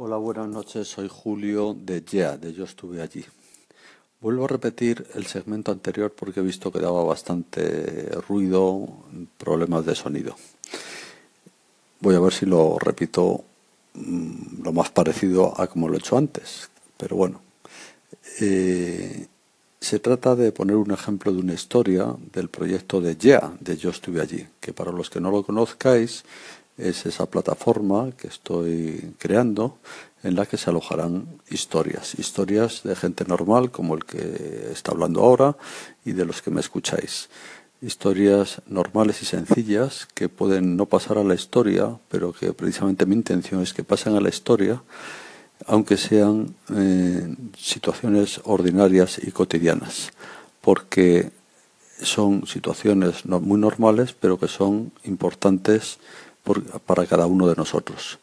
Hola, buenas noches. Soy Julio de Yeah, de Yo estuve allí. Vuelvo a repetir el segmento anterior porque he visto que daba bastante ruido, problemas de sonido. Voy a ver si lo repito mm, lo más parecido a como lo he hecho antes. Pero bueno, eh, se trata de poner un ejemplo de una historia del proyecto de Yeah, de Yo estuve allí, que para los que no lo conozcáis es esa plataforma que estoy creando en la que se alojarán historias, historias de gente normal como el que está hablando ahora y de los que me escucháis. Historias normales y sencillas que pueden no pasar a la historia, pero que precisamente mi intención es que pasen a la historia, aunque sean eh, situaciones ordinarias y cotidianas, porque son situaciones no, muy normales, pero que son importantes para cada uno de nosotros.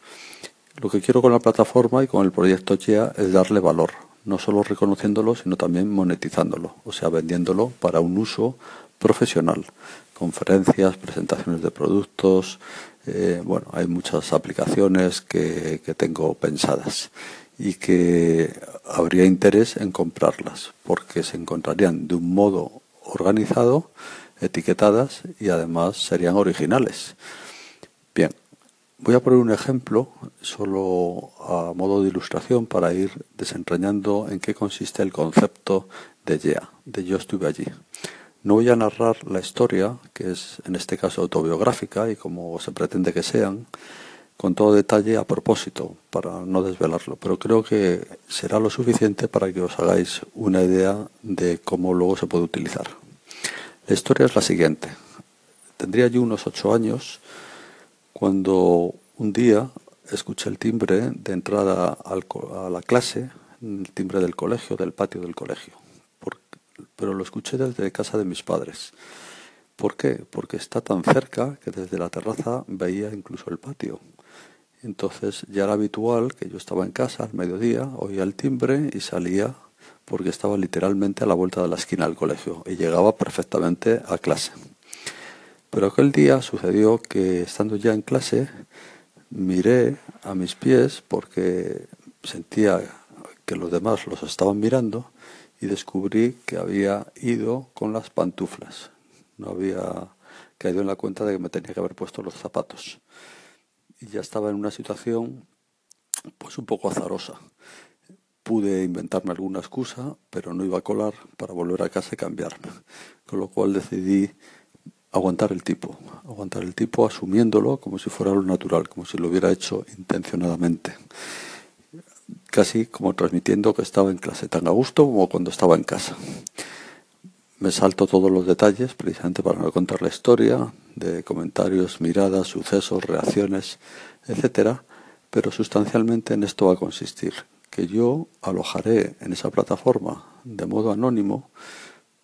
Lo que quiero con la plataforma y con el proyecto GEA es darle valor, no solo reconociéndolo, sino también monetizándolo, o sea, vendiéndolo para un uso profesional. Conferencias, presentaciones de productos, eh, bueno, hay muchas aplicaciones que tengo pensadas y que habría interés en comprarlas, porque se encontrarían de un modo organizado, etiquetadas y además serían originales. Voy a poner un ejemplo solo a modo de ilustración para ir desentrañando en qué consiste el concepto de YEA, de yo estuve allí. No voy a narrar la historia, que es en este caso autobiográfica y como se pretende que sean, con todo detalle a propósito, para no desvelarlo, pero creo que será lo suficiente para que os hagáis una idea de cómo luego se puede utilizar. La historia es la siguiente. Tendría yo unos ocho años cuando un día escuché el timbre de entrada a la clase, el timbre del colegio, del patio del colegio, pero lo escuché desde casa de mis padres. ¿Por qué? Porque está tan cerca que desde la terraza veía incluso el patio. Entonces ya era habitual que yo estaba en casa al mediodía, oía el timbre y salía porque estaba literalmente a la vuelta de la esquina del colegio y llegaba perfectamente a clase. Pero aquel día sucedió que estando ya en clase miré a mis pies porque sentía que los demás los estaban mirando y descubrí que había ido con las pantuflas. No había caído en la cuenta de que me tenía que haber puesto los zapatos. Y ya estaba en una situación pues un poco azarosa. Pude inventarme alguna excusa, pero no iba a colar para volver a casa y cambiarme. Con lo cual decidí aguantar el tipo, aguantar el tipo asumiéndolo como si fuera lo natural, como si lo hubiera hecho intencionadamente. Casi como transmitiendo que estaba en clase tan a gusto como cuando estaba en casa. Me salto todos los detalles precisamente para no contar la historia de comentarios, miradas, sucesos, reacciones, etcétera, pero sustancialmente en esto va a consistir que yo alojaré en esa plataforma de modo anónimo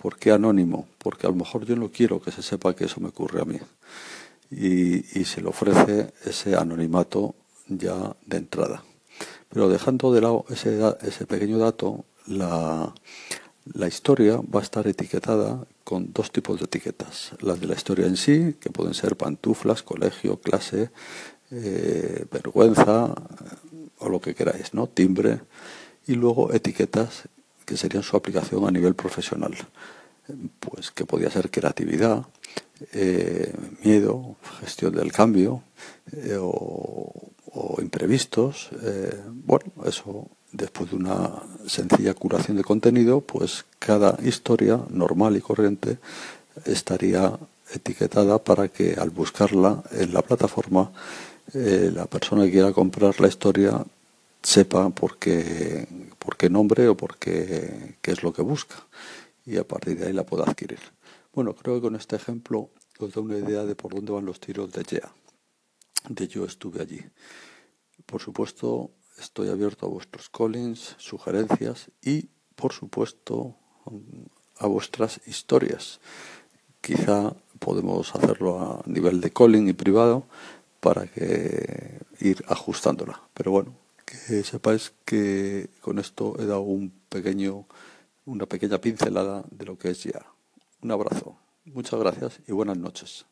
¿Por qué anónimo? Porque a lo mejor yo no quiero que se sepa que eso me ocurre a mí. Y, se le ofrece ese anonimato ya de entrada. Pero dejando de lado ese, pequeño dato, la, historia va a estar etiquetada con dos tipos de etiquetas. Las de la historia en sí, que pueden ser pantuflas, colegio, clase, eh, vergüenza o lo que queráis, ¿no? Timbre. Y luego etiquetas que serían su aplicación a nivel profesional. Pues que podía ser creatividad, eh, miedo, gestión del cambio eh, o, imprevistos. Eh, bueno, eso después de una sencilla curación de contenido, pues cada historia normal y corriente estaría etiquetada para que al buscarla en la plataforma la persona que quiera comprar la historia sepa por qué, nombre o por qué, qué es lo que busca y a partir de ahí la pueda adquirir. Bueno, creo que con este ejemplo os da una idea de por dónde van los tiros de YEA, de yo estuve allí. Por supuesto, estoy abierto a vuestros callings, sugerencias y, por supuesto, a vuestras historias. Quizá podemos hacerlo a nivel de calling y privado para que ir ajustándola. Pero bueno, que sepáis que con esto he dado un pequeño, una pequeña pincelada de lo que es ya. Un abrazo, muchas gracias y buenas noches.